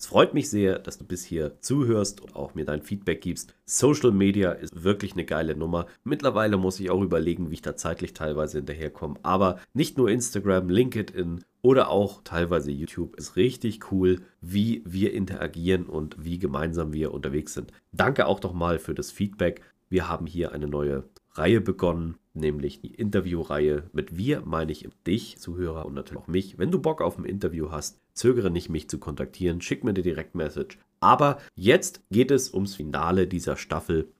Es freut mich sehr, dass du bis hier zuhörst und auch mir dein Feedback gibst. Social Media ist wirklich eine geile Nummer. Mittlerweile muss ich auch überlegen, wie ich da zeitlich teilweise hinterherkomme. Aber nicht nur Instagram, LinkedIn oder auch teilweise YouTube ist richtig cool, wie wir interagieren und wie gemeinsam wir unterwegs sind. Danke auch nochmal für das Feedback. Wir haben hier eine neue Reihe begonnen, nämlich die Interviewreihe. Mit wir meine ich dich, Zuhörer und natürlich auch mich. Wenn du Bock auf ein Interview hast, zögere nicht, mich zu kontaktieren, schick mir eine Direktmessage. Aber jetzt geht es ums Finale dieser Staffel.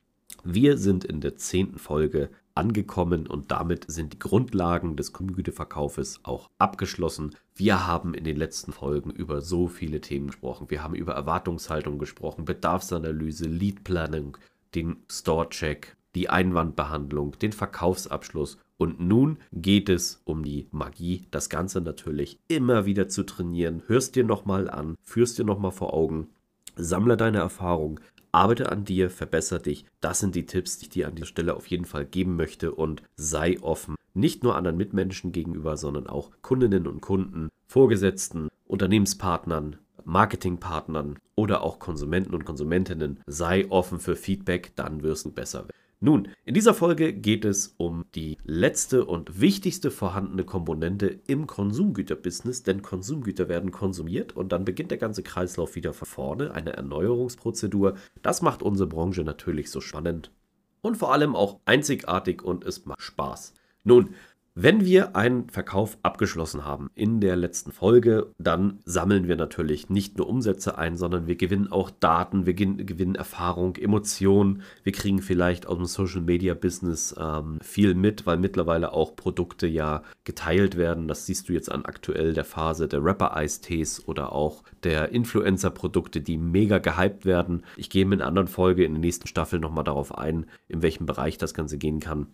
Wir sind in der zehnten Folge angekommen und damit sind die Grundlagen des Kundengüteverkaufes auch abgeschlossen. Wir haben in den letzten Folgen über so viele Themen gesprochen. Wir haben über Erwartungshaltung gesprochen, Bedarfsanalyse, Lead Planning, den Store-Check, die Einwandbehandlung, den Verkaufsabschluss und nun geht es um die Magie, das Ganze natürlich immer wieder zu trainieren. Hörst dir nochmal an, führst dir nochmal vor Augen, sammle deine Erfahrung, arbeite an dir, verbessere dich. Das sind die Tipps, die ich dir an dieser Stelle auf jeden Fall geben möchte und sei offen. Nicht nur anderen Mitmenschen gegenüber, sondern auch Kundinnen und Kunden, Vorgesetzten, Unternehmenspartnern, Marketingpartnern oder auch Konsumenten und Konsumentinnen. Sei offen für Feedback, dann wirst du besser werden. Nun, in dieser Folge geht es um die letzte und wichtigste vorhandene Komponente im Konsumgüterbusiness, denn Konsumgüter werden konsumiert und dann beginnt der ganze Kreislauf wieder von vorne, eine Erneuerungsprozedur. Das macht unsere Branche natürlich so spannend und vor allem auch einzigartig und es macht Spaß. Nun, wenn wir einen Verkauf abgeschlossen haben in der letzten Folge, dann sammeln wir natürlich nicht nur Umsätze ein, sondern wir gewinnen auch Daten, wir gewinnen Erfahrung, Emotionen. Wir kriegen vielleicht aus dem Social Media Business ähm, viel mit, weil mittlerweile auch Produkte ja geteilt werden. Das siehst du jetzt an aktuell der Phase der Rapper-Eistees oder auch der Influencer-Produkte, die mega gehypt werden. Ich gehe in einer anderen Folge in der nächsten Staffel nochmal darauf ein, in welchem Bereich das Ganze gehen kann.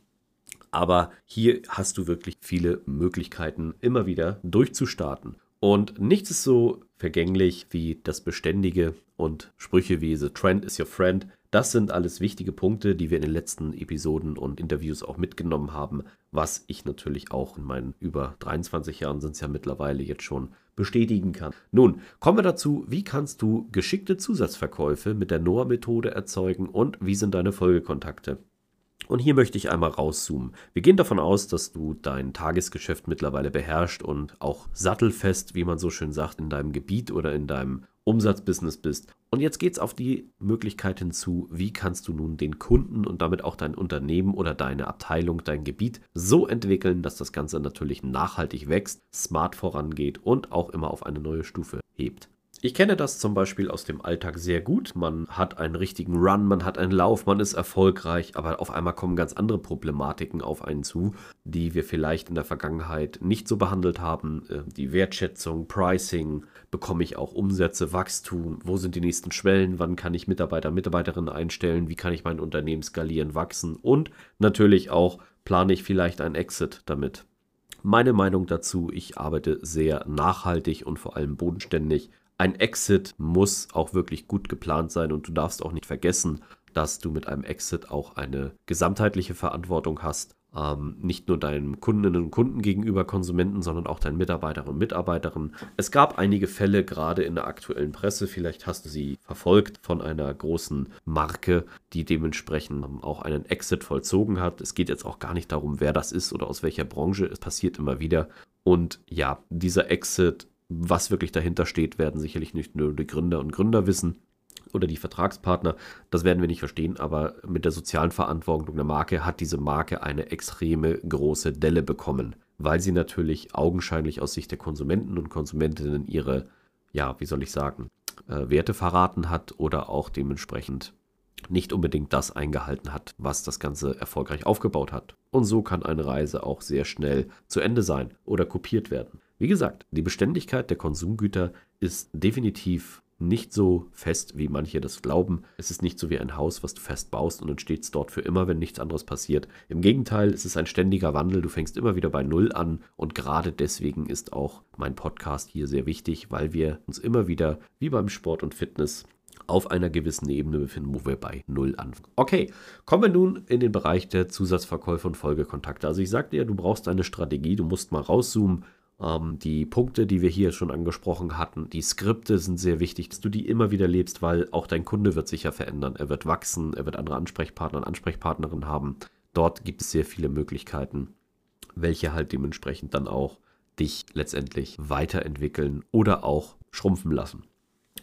Aber hier hast du wirklich viele Möglichkeiten, immer wieder durchzustarten. Und nichts ist so vergänglich wie das Beständige und Sprüche wie The Trend is your friend. Das sind alles wichtige Punkte, die wir in den letzten Episoden und Interviews auch mitgenommen haben, was ich natürlich auch in meinen über 23 Jahren sind es ja mittlerweile jetzt schon bestätigen kann. Nun, kommen wir dazu, wie kannst du geschickte Zusatzverkäufe mit der NOAA-Methode erzeugen und wie sind deine Folgekontakte? Und hier möchte ich einmal rauszoomen. Wir gehen davon aus, dass du dein Tagesgeschäft mittlerweile beherrscht und auch sattelfest, wie man so schön sagt, in deinem Gebiet oder in deinem Umsatzbusiness bist. Und jetzt geht es auf die Möglichkeit hinzu, wie kannst du nun den Kunden und damit auch dein Unternehmen oder deine Abteilung, dein Gebiet so entwickeln, dass das Ganze natürlich nachhaltig wächst, smart vorangeht und auch immer auf eine neue Stufe hebt. Ich kenne das zum Beispiel aus dem Alltag sehr gut. Man hat einen richtigen Run, man hat einen Lauf, man ist erfolgreich, aber auf einmal kommen ganz andere Problematiken auf einen zu, die wir vielleicht in der Vergangenheit nicht so behandelt haben. Äh, die Wertschätzung, Pricing, bekomme ich auch Umsätze, Wachstum, wo sind die nächsten Schwellen, wann kann ich Mitarbeiter, Mitarbeiterinnen einstellen, wie kann ich mein Unternehmen skalieren, wachsen und natürlich auch plane ich vielleicht einen Exit damit. Meine Meinung dazu, ich arbeite sehr nachhaltig und vor allem bodenständig ein Exit muss auch wirklich gut geplant sein und du darfst auch nicht vergessen, dass du mit einem Exit auch eine gesamtheitliche Verantwortung hast. Ähm, nicht nur deinen Kundinnen und Kunden gegenüber Konsumenten, sondern auch deinen Mitarbeiterinnen und Mitarbeiterinnen. Es gab einige Fälle, gerade in der aktuellen Presse, vielleicht hast du sie verfolgt, von einer großen Marke, die dementsprechend auch einen Exit vollzogen hat. Es geht jetzt auch gar nicht darum, wer das ist oder aus welcher Branche. Es passiert immer wieder. Und ja, dieser Exit was wirklich dahinter steht, werden sicherlich nicht nur die Gründer und Gründer wissen oder die Vertragspartner. Das werden wir nicht verstehen, aber mit der sozialen Verantwortung der Marke hat diese Marke eine extreme große Delle bekommen, weil sie natürlich augenscheinlich aus Sicht der Konsumenten und Konsumentinnen ihre, ja, wie soll ich sagen, äh, Werte verraten hat oder auch dementsprechend nicht unbedingt das eingehalten hat, was das Ganze erfolgreich aufgebaut hat. Und so kann eine Reise auch sehr schnell zu Ende sein oder kopiert werden. Wie gesagt, die Beständigkeit der Konsumgüter ist definitiv nicht so fest, wie manche das glauben. Es ist nicht so wie ein Haus, was du fest baust und dann steht es dort für immer, wenn nichts anderes passiert. Im Gegenteil, es ist ein ständiger Wandel. Du fängst immer wieder bei Null an und gerade deswegen ist auch mein Podcast hier sehr wichtig, weil wir uns immer wieder, wie beim Sport und Fitness, auf einer gewissen Ebene befinden, wo wir bei Null anfangen. Okay, kommen wir nun in den Bereich der Zusatzverkäufe und Folgekontakte. Also ich sagte ja, du brauchst eine Strategie, du musst mal rauszoomen, ähm, die Punkte, die wir hier schon angesprochen hatten, die Skripte sind sehr wichtig, dass du die immer wieder lebst, weil auch dein Kunde wird sich ja verändern. Er wird wachsen, er wird andere Ansprechpartner und Ansprechpartnerinnen haben. Dort gibt es sehr viele Möglichkeiten, welche halt dementsprechend dann auch dich letztendlich weiterentwickeln oder auch schrumpfen lassen.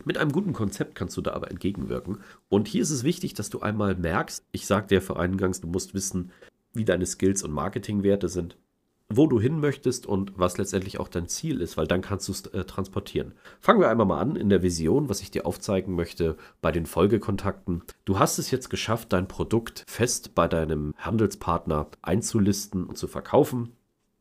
Mit einem guten Konzept kannst du da aber entgegenwirken. Und hier ist es wichtig, dass du einmal merkst, ich sagte ja vor eingangs, du musst wissen, wie deine Skills und Marketingwerte sind wo du hin möchtest und was letztendlich auch dein Ziel ist, weil dann kannst du es äh, transportieren. Fangen wir einmal mal an in der Vision, was ich dir aufzeigen möchte bei den Folgekontakten. Du hast es jetzt geschafft, dein Produkt fest bei deinem Handelspartner einzulisten und zu verkaufen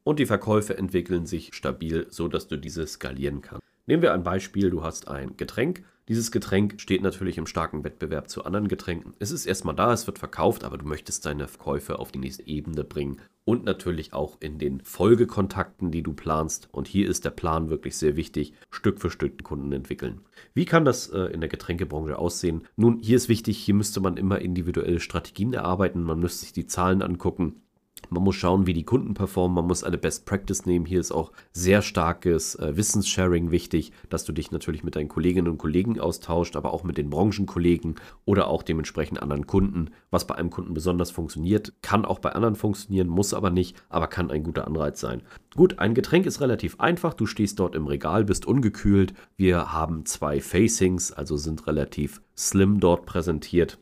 und die Verkäufe entwickeln sich stabil, so dass du diese skalieren kannst. Nehmen wir ein Beispiel, du hast ein Getränk dieses Getränk steht natürlich im starken Wettbewerb zu anderen Getränken. Es ist erstmal da, es wird verkauft, aber du möchtest deine Verkäufe auf die nächste Ebene bringen und natürlich auch in den Folgekontakten, die du planst. Und hier ist der Plan wirklich sehr wichtig, Stück für Stück den Kunden entwickeln. Wie kann das äh, in der Getränkebranche aussehen? Nun, hier ist wichtig, hier müsste man immer individuelle Strategien erarbeiten, man müsste sich die Zahlen angucken man muss schauen, wie die Kunden performen. Man muss eine Best Practice nehmen. Hier ist auch sehr starkes äh, Wissenssharing wichtig, dass du dich natürlich mit deinen Kolleginnen und Kollegen austauscht, aber auch mit den Branchenkollegen oder auch dementsprechend anderen Kunden. Was bei einem Kunden besonders funktioniert, kann auch bei anderen funktionieren, muss aber nicht, aber kann ein guter Anreiz sein. Gut, ein Getränk ist relativ einfach. Du stehst dort im Regal, bist ungekühlt. Wir haben zwei Facings, also sind relativ slim dort präsentiert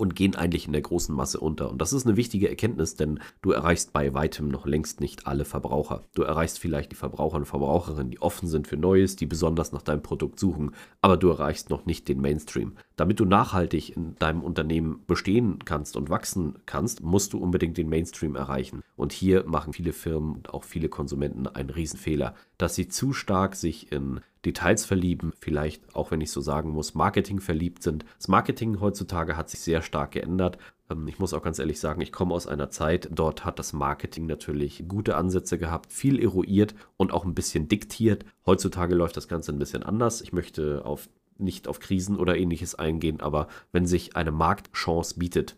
und gehen eigentlich in der großen Masse unter. Und das ist eine wichtige Erkenntnis, denn du erreichst bei weitem noch längst nicht alle Verbraucher. Du erreichst vielleicht die Verbraucher und Verbraucherinnen, die offen sind für Neues, die besonders nach deinem Produkt suchen, aber du erreichst noch nicht den Mainstream. Damit du nachhaltig in deinem Unternehmen bestehen kannst und wachsen kannst, musst du unbedingt den Mainstream erreichen. Und hier machen viele Firmen und auch viele Konsumenten einen Riesenfehler, dass sie zu stark sich in Details verlieben, vielleicht auch wenn ich so sagen muss, Marketing verliebt sind. Das Marketing heutzutage hat sich sehr stark geändert. Ähm, ich muss auch ganz ehrlich sagen, ich komme aus einer Zeit, dort hat das Marketing natürlich gute Ansätze gehabt, viel eruiert und auch ein bisschen diktiert. Heutzutage läuft das Ganze ein bisschen anders. Ich möchte auf nicht auf Krisen oder ähnliches eingehen, aber wenn sich eine Marktchance bietet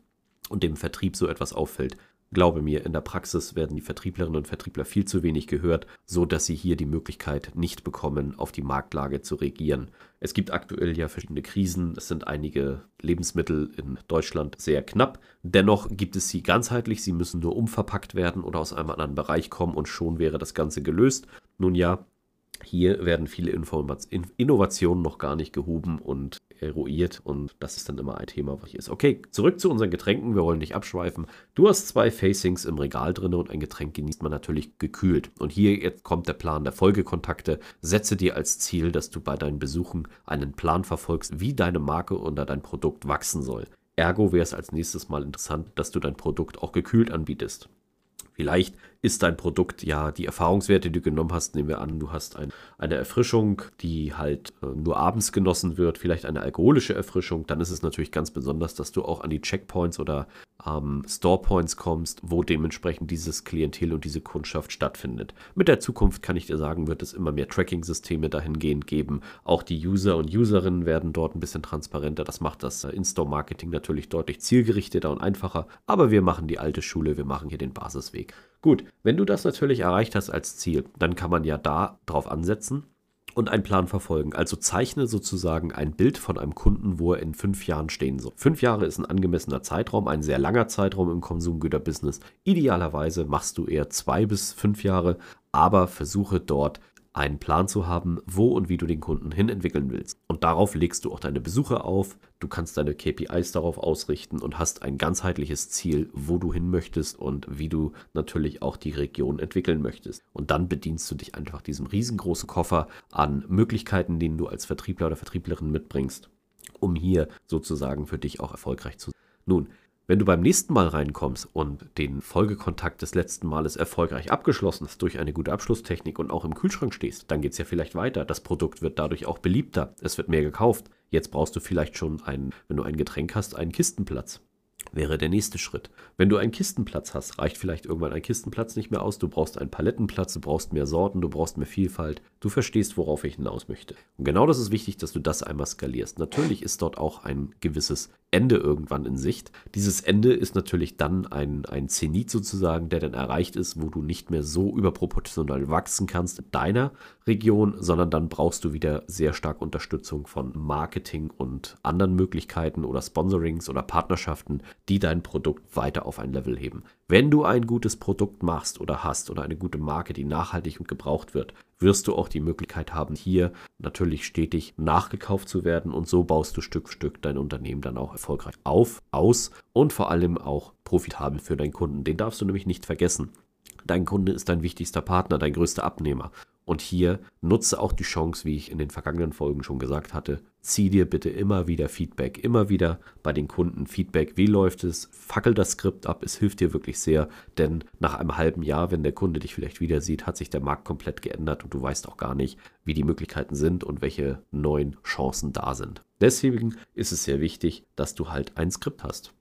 und dem Vertrieb so etwas auffällt, Glaube mir, in der Praxis werden die Vertrieblerinnen und Vertriebler viel zu wenig gehört, so dass sie hier die Möglichkeit nicht bekommen, auf die Marktlage zu regieren. Es gibt aktuell ja verschiedene Krisen. Es sind einige Lebensmittel in Deutschland sehr knapp. Dennoch gibt es sie ganzheitlich. Sie müssen nur umverpackt werden oder aus einem anderen Bereich kommen und schon wäre das Ganze gelöst. Nun ja, hier werden viele Innovationen noch gar nicht gehoben und eruiert und das ist dann immer ein Thema, was hier ist. Okay, zurück zu unseren Getränken. Wir wollen nicht abschweifen. Du hast zwei Facings im Regal drin und ein Getränk genießt man natürlich gekühlt. Und hier jetzt kommt der Plan der Folgekontakte. Setze dir als Ziel, dass du bei deinen Besuchen einen Plan verfolgst, wie deine Marke oder dein Produkt wachsen soll. Ergo wäre es als nächstes mal interessant, dass du dein Produkt auch gekühlt anbietest. Vielleicht ist dein Produkt ja die Erfahrungswerte, die du genommen hast. Nehmen wir an, du hast ein, eine Erfrischung, die halt äh, nur abends genossen wird, vielleicht eine alkoholische Erfrischung. Dann ist es natürlich ganz besonders, dass du auch an die Checkpoints oder ähm, Storepoints kommst, wo dementsprechend dieses Klientel und diese Kundschaft stattfindet. Mit der Zukunft kann ich dir sagen, wird es immer mehr Tracking-Systeme dahingehend geben. Auch die User und Userinnen werden dort ein bisschen transparenter. Das macht das äh, In-Store-Marketing natürlich deutlich zielgerichteter und einfacher. Aber wir machen die alte Schule, wir machen hier den Basisweg. Gut, wenn du das natürlich erreicht hast als Ziel, dann kann man ja da drauf ansetzen und einen Plan verfolgen. Also zeichne sozusagen ein Bild von einem Kunden, wo er in fünf Jahren stehen soll. Fünf Jahre ist ein angemessener Zeitraum, ein sehr langer Zeitraum im Konsumgüterbusiness. Idealerweise machst du eher zwei bis fünf Jahre, aber versuche dort einen Plan zu haben, wo und wie du den Kunden hin entwickeln willst. Und darauf legst du auch deine Besucher auf, du kannst deine KPIs darauf ausrichten und hast ein ganzheitliches Ziel, wo du hin möchtest und wie du natürlich auch die Region entwickeln möchtest. Und dann bedienst du dich einfach diesem riesengroßen Koffer an Möglichkeiten, den du als Vertriebler oder Vertrieblerin mitbringst, um hier sozusagen für dich auch erfolgreich zu sein. Nun, Wenn du beim nächsten Mal reinkommst und den Folgekontakt des letzten Males erfolgreich abgeschlossen hast durch eine gute Abschlusstechnik und auch im Kühlschrank stehst, dann geht es ja vielleicht weiter. Das Produkt wird dadurch auch beliebter. Es wird mehr gekauft. Jetzt brauchst du vielleicht schon einen, wenn du ein Getränk hast, einen Kistenplatz wäre der nächste Schritt. Wenn du einen Kistenplatz hast, reicht vielleicht irgendwann ein Kistenplatz nicht mehr aus. Du brauchst einen Palettenplatz, du brauchst mehr Sorten, du brauchst mehr Vielfalt. Du verstehst, worauf ich hinaus möchte. Und genau das ist wichtig, dass du das einmal skalierst. Natürlich ist dort auch ein gewisses Ende irgendwann in Sicht. Dieses Ende ist natürlich dann ein, ein Zenit sozusagen, der dann erreicht ist, wo du nicht mehr so überproportional wachsen kannst in deiner Region, sondern dann brauchst du wieder sehr stark Unterstützung von Marketing und anderen Möglichkeiten oder Sponsorings oder Partnerschaften, die dein Produkt weiter auf ein Level heben. Wenn du ein gutes Produkt machst oder hast oder eine gute Marke, die nachhaltig und gebraucht wird, wirst du auch die Möglichkeit haben, hier natürlich stetig nachgekauft zu werden und so baust du Stück für Stück dein Unternehmen dann auch erfolgreich auf, aus und vor allem auch profitabel für deinen Kunden. Den darfst du nämlich nicht vergessen. Dein Kunde ist dein wichtigster Partner, dein größter Abnehmer. Und hier nutze auch die Chance, wie ich in den vergangenen Folgen schon gesagt hatte, zieh dir bitte immer wieder Feedback, immer wieder bei den Kunden Feedback, wie läuft es, fackel das Skript ab, es hilft dir wirklich sehr, denn nach einem halben Jahr, wenn der Kunde dich vielleicht wieder sieht, hat sich der Markt komplett geändert und du weißt auch gar nicht, wie die Möglichkeiten sind und welche neuen Chancen da sind. Deswegen ist es sehr wichtig, dass du halt ein Skript hast.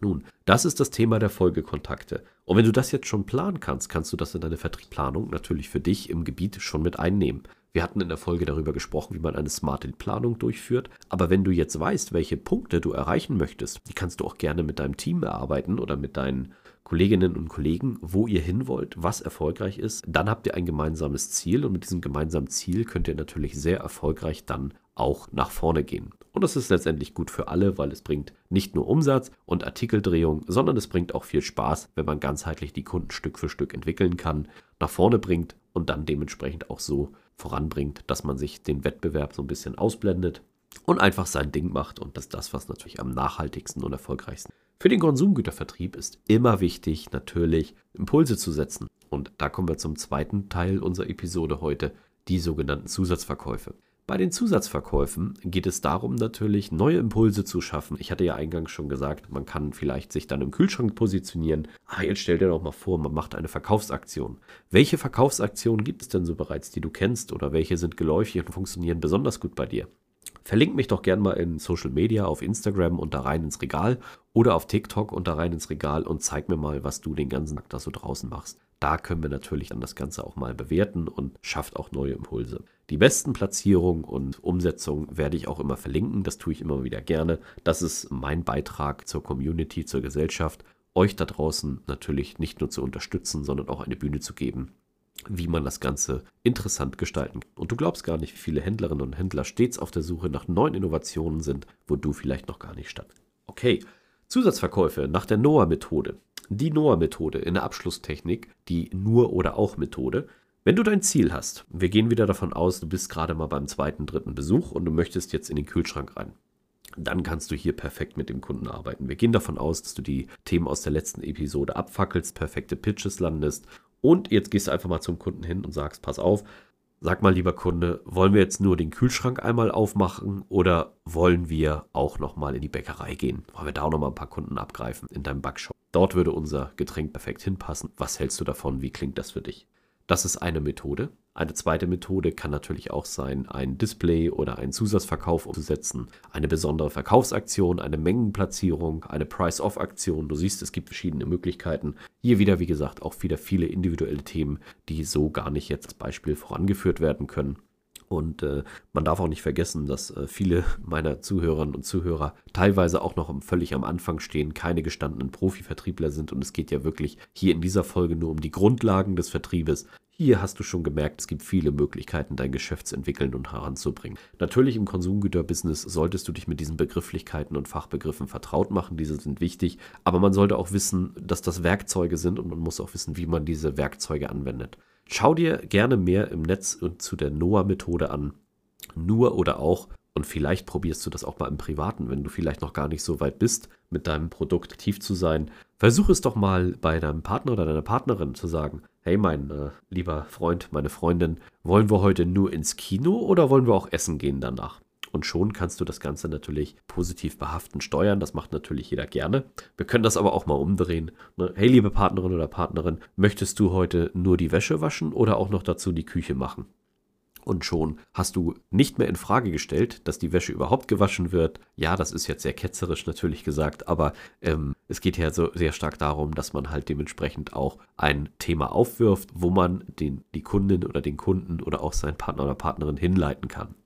Nun, das ist das Thema der Folgekontakte. Und wenn du das jetzt schon planen kannst, kannst du das in deine Vertriebsplanung natürlich für dich im Gebiet schon mit einnehmen. Wir hatten in der Folge darüber gesprochen, wie man eine smarte Planung durchführt. Aber wenn du jetzt weißt, welche Punkte du erreichen möchtest, die kannst du auch gerne mit deinem Team erarbeiten oder mit deinen Kolleginnen und Kollegen, wo ihr hin wollt, was erfolgreich ist. Dann habt ihr ein gemeinsames Ziel und mit diesem gemeinsamen Ziel könnt ihr natürlich sehr erfolgreich dann auch nach vorne gehen. Und das ist letztendlich gut für alle, weil es bringt nicht nur Umsatz und Artikeldrehung, sondern es bringt auch viel Spaß, wenn man ganzheitlich die Kunden Stück für Stück entwickeln kann, nach vorne bringt und dann dementsprechend auch so voranbringt, dass man sich den Wettbewerb so ein bisschen ausblendet und einfach sein Ding macht. Und das ist das, was natürlich am nachhaltigsten und erfolgreichsten. Für den Konsumgütervertrieb ist immer wichtig, natürlich Impulse zu setzen. Und da kommen wir zum zweiten Teil unserer Episode heute, die sogenannten Zusatzverkäufe. Bei den Zusatzverkäufen geht es darum, natürlich neue Impulse zu schaffen. Ich hatte ja eingangs schon gesagt, man kann vielleicht sich dann im Kühlschrank positionieren. Ah, jetzt stell dir doch mal vor, man macht eine Verkaufsaktion. Welche Verkaufsaktionen gibt es denn so bereits, die du kennst oder welche sind geläufig und funktionieren besonders gut bei dir? Verlink mich doch gern mal in Social Media, auf Instagram unter rein ins Regal oder auf TikTok unter rein ins Regal und zeig mir mal, was du den ganzen Tag da so draußen machst. Da können wir natürlich dann das Ganze auch mal bewerten und schafft auch neue Impulse. Die besten Platzierungen und Umsetzungen werde ich auch immer verlinken. Das tue ich immer wieder gerne. Das ist mein Beitrag zur Community, zur Gesellschaft, euch da draußen natürlich nicht nur zu unterstützen, sondern auch eine Bühne zu geben, wie man das Ganze interessant gestalten kann. Und du glaubst gar nicht, wie viele Händlerinnen und Händler stets auf der Suche nach neuen Innovationen sind, wo du vielleicht noch gar nicht statt. Okay, Zusatzverkäufe nach der NOAA-Methode. Die NOAA-Methode in der Abschlusstechnik, die Nur- oder Auch-Methode, wenn du dein Ziel hast, wir gehen wieder davon aus, du bist gerade mal beim zweiten, dritten Besuch und du möchtest jetzt in den Kühlschrank rein. Dann kannst du hier perfekt mit dem Kunden arbeiten. Wir gehen davon aus, dass du die Themen aus der letzten Episode abfackelst, perfekte Pitches landest und jetzt gehst du einfach mal zum Kunden hin und sagst, pass auf, sag mal lieber Kunde, wollen wir jetzt nur den Kühlschrank einmal aufmachen oder wollen wir auch nochmal in die Bäckerei gehen? Wollen wir da auch nochmal ein paar Kunden abgreifen in deinem Backshop? Dort würde unser Getränk perfekt hinpassen. Was hältst du davon? Wie klingt das für dich? Das ist eine Methode. Eine zweite Methode kann natürlich auch sein, ein Display oder einen Zusatzverkauf umzusetzen, eine besondere Verkaufsaktion, eine Mengenplatzierung, eine Price-Off-Aktion. Du siehst, es gibt verschiedene Möglichkeiten. Hier wieder, wie gesagt, auch wieder viele individuelle Themen, die so gar nicht jetzt als Beispiel vorangeführt werden können. Und äh, man darf auch nicht vergessen, dass äh, viele meiner Zuhörerinnen und Zuhörer teilweise auch noch völlig am Anfang stehen, keine gestandenen Profivertriebler sind. Und es geht ja wirklich hier in dieser Folge nur um die Grundlagen des Vertriebes. Hier hast du schon gemerkt, es gibt viele Möglichkeiten, dein Geschäft zu entwickeln und heranzubringen. Natürlich im Konsumgüterbusiness solltest du dich mit diesen Begrifflichkeiten und Fachbegriffen vertraut machen. Diese sind wichtig. Aber man sollte auch wissen, dass das Werkzeuge sind und man muss auch wissen, wie man diese Werkzeuge anwendet. Schau dir gerne mehr im Netz und zu der NOAA-Methode an. Nur oder auch. Und vielleicht probierst du das auch mal im Privaten, wenn du vielleicht noch gar nicht so weit bist, mit deinem Produkt aktiv zu sein. Versuch es doch mal bei deinem Partner oder deiner Partnerin zu sagen, hey mein äh, lieber Freund, meine Freundin, wollen wir heute nur ins Kino oder wollen wir auch essen gehen danach? Und schon kannst du das Ganze natürlich positiv behaften, steuern. Das macht natürlich jeder gerne. Wir können das aber auch mal umdrehen. Ne? Hey, liebe Partnerin oder Partnerin, möchtest du heute nur die Wäsche waschen oder auch noch dazu die Küche machen? und schon hast du nicht mehr in Frage gestellt, dass die Wäsche überhaupt gewaschen wird. Ja, das ist jetzt sehr ketzerisch natürlich gesagt, aber ähm, es geht ja so sehr stark darum, dass man halt dementsprechend auch ein Thema aufwirft, wo man den, die Kundin oder den Kunden oder auch seinen Partner oder Partnerin hinleiten kann.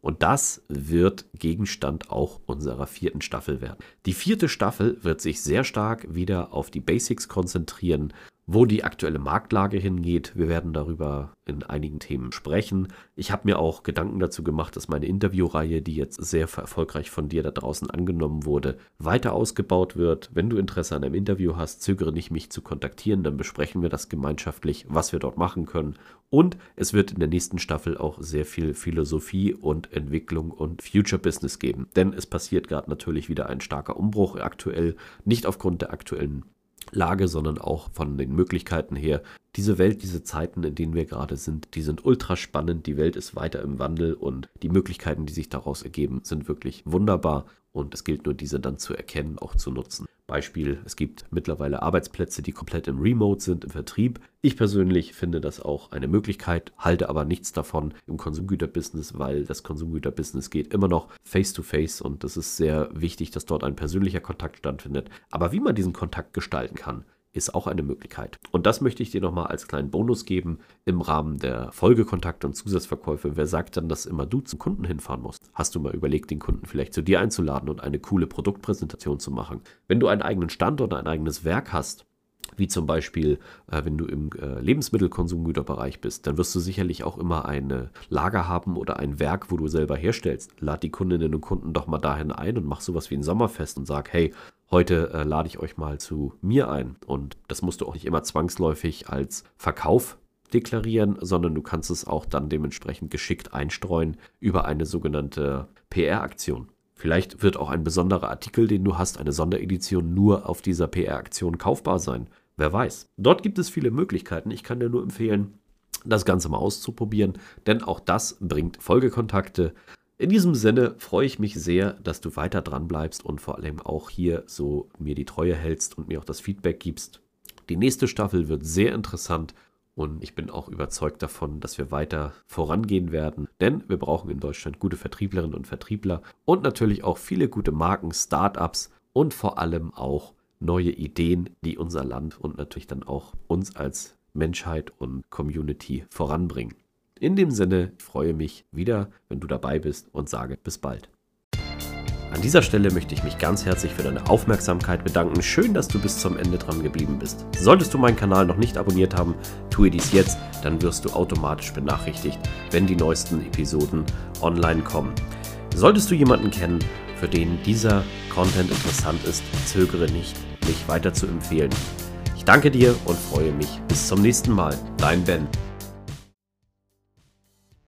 Und das wird Gegenstand auch unserer vierten Staffel werden. Die vierte Staffel wird sich sehr stark wieder auf die Basics konzentrieren, wo die aktuelle Marktlage hingeht. Wir werden darüber in einigen Themen sprechen. Ich habe mir auch Gedanken dazu gemacht, dass meine Interviewreihe, die jetzt sehr erfolgreich von dir da draußen angenommen wurde, weiter ausgebaut wird. Wenn du Interesse an einem Interview hast, zögere nicht, mich zu kontaktieren, dann besprechen wir das gemeinschaftlich, was wir dort machen können. Und es wird in der nächsten Staffel auch sehr viel Philosophie und Entwicklung und Future Business geben. Denn es passiert gerade natürlich wieder ein starker Umbruch aktuell, nicht aufgrund der aktuellen Lage, sondern auch von den Möglichkeiten her. Diese Welt, diese Zeiten, in denen wir gerade sind, die sind ultra spannend. Die Welt ist weiter im Wandel und die Möglichkeiten, die sich daraus ergeben, sind wirklich wunderbar und es gilt nur, diese dann zu erkennen, auch zu nutzen. Beispiel, es gibt mittlerweile Arbeitsplätze, die komplett im Remote sind, im Vertrieb. Ich persönlich finde das auch eine Möglichkeit, halte aber nichts davon im Konsumgüterbusiness, weil das Konsumgüterbusiness geht immer noch face-to-face -face und es ist sehr wichtig, dass dort ein persönlicher Kontakt stattfindet. Aber wie man diesen Kontakt gestalten kann, ist auch eine Möglichkeit. Und das möchte ich dir nochmal als kleinen Bonus geben im Rahmen der Folgekontakte und Zusatzverkäufe. Wer sagt dann, dass immer du zum Kunden hinfahren musst? Hast du mal überlegt, den Kunden vielleicht zu dir einzuladen und eine coole Produktpräsentation zu machen? Wenn du einen eigenen Standort, ein eigenes Werk hast, wie zum Beispiel, äh, wenn du im äh, Lebensmittelkonsumgüterbereich bist, dann wirst du sicherlich auch immer ein Lager haben oder ein Werk, wo du selber herstellst. Lad die Kundinnen und Kunden doch mal dahin ein und mach sowas wie ein Sommerfest und sag, hey, heute äh, lade ich euch mal zu mir ein. Und das musst du auch nicht immer zwangsläufig als Verkauf deklarieren, sondern du kannst es auch dann dementsprechend geschickt einstreuen über eine sogenannte PR-Aktion. Vielleicht wird auch ein besonderer Artikel, den du hast, eine Sonderedition, nur auf dieser PR-Aktion kaufbar sein. Wer weiß. Dort gibt es viele Möglichkeiten. Ich kann dir nur empfehlen, das Ganze mal auszuprobieren, denn auch das bringt Folgekontakte, in diesem Sinne freue ich mich sehr, dass du weiter dran bleibst und vor allem auch hier so mir die Treue hältst und mir auch das Feedback gibst. Die nächste Staffel wird sehr interessant und ich bin auch überzeugt davon, dass wir weiter vorangehen werden, denn wir brauchen in Deutschland gute Vertrieblerinnen und Vertriebler und natürlich auch viele gute Marken, Startups und vor allem auch neue Ideen, die unser Land und natürlich dann auch uns als Menschheit und Community voranbringen. In dem Sinne, freue mich wieder, wenn du dabei bist und sage bis bald. An dieser Stelle möchte ich mich ganz herzlich für deine Aufmerksamkeit bedanken. Schön, dass du bis zum Ende dran geblieben bist. Solltest du meinen Kanal noch nicht abonniert haben, tue dies jetzt, dann wirst du automatisch benachrichtigt, wenn die neuesten Episoden online kommen. Solltest du jemanden kennen, für den dieser Content interessant ist, zögere nicht, mich weiter zu empfehlen. Ich danke dir und freue mich. Bis zum nächsten Mal. Dein Ben.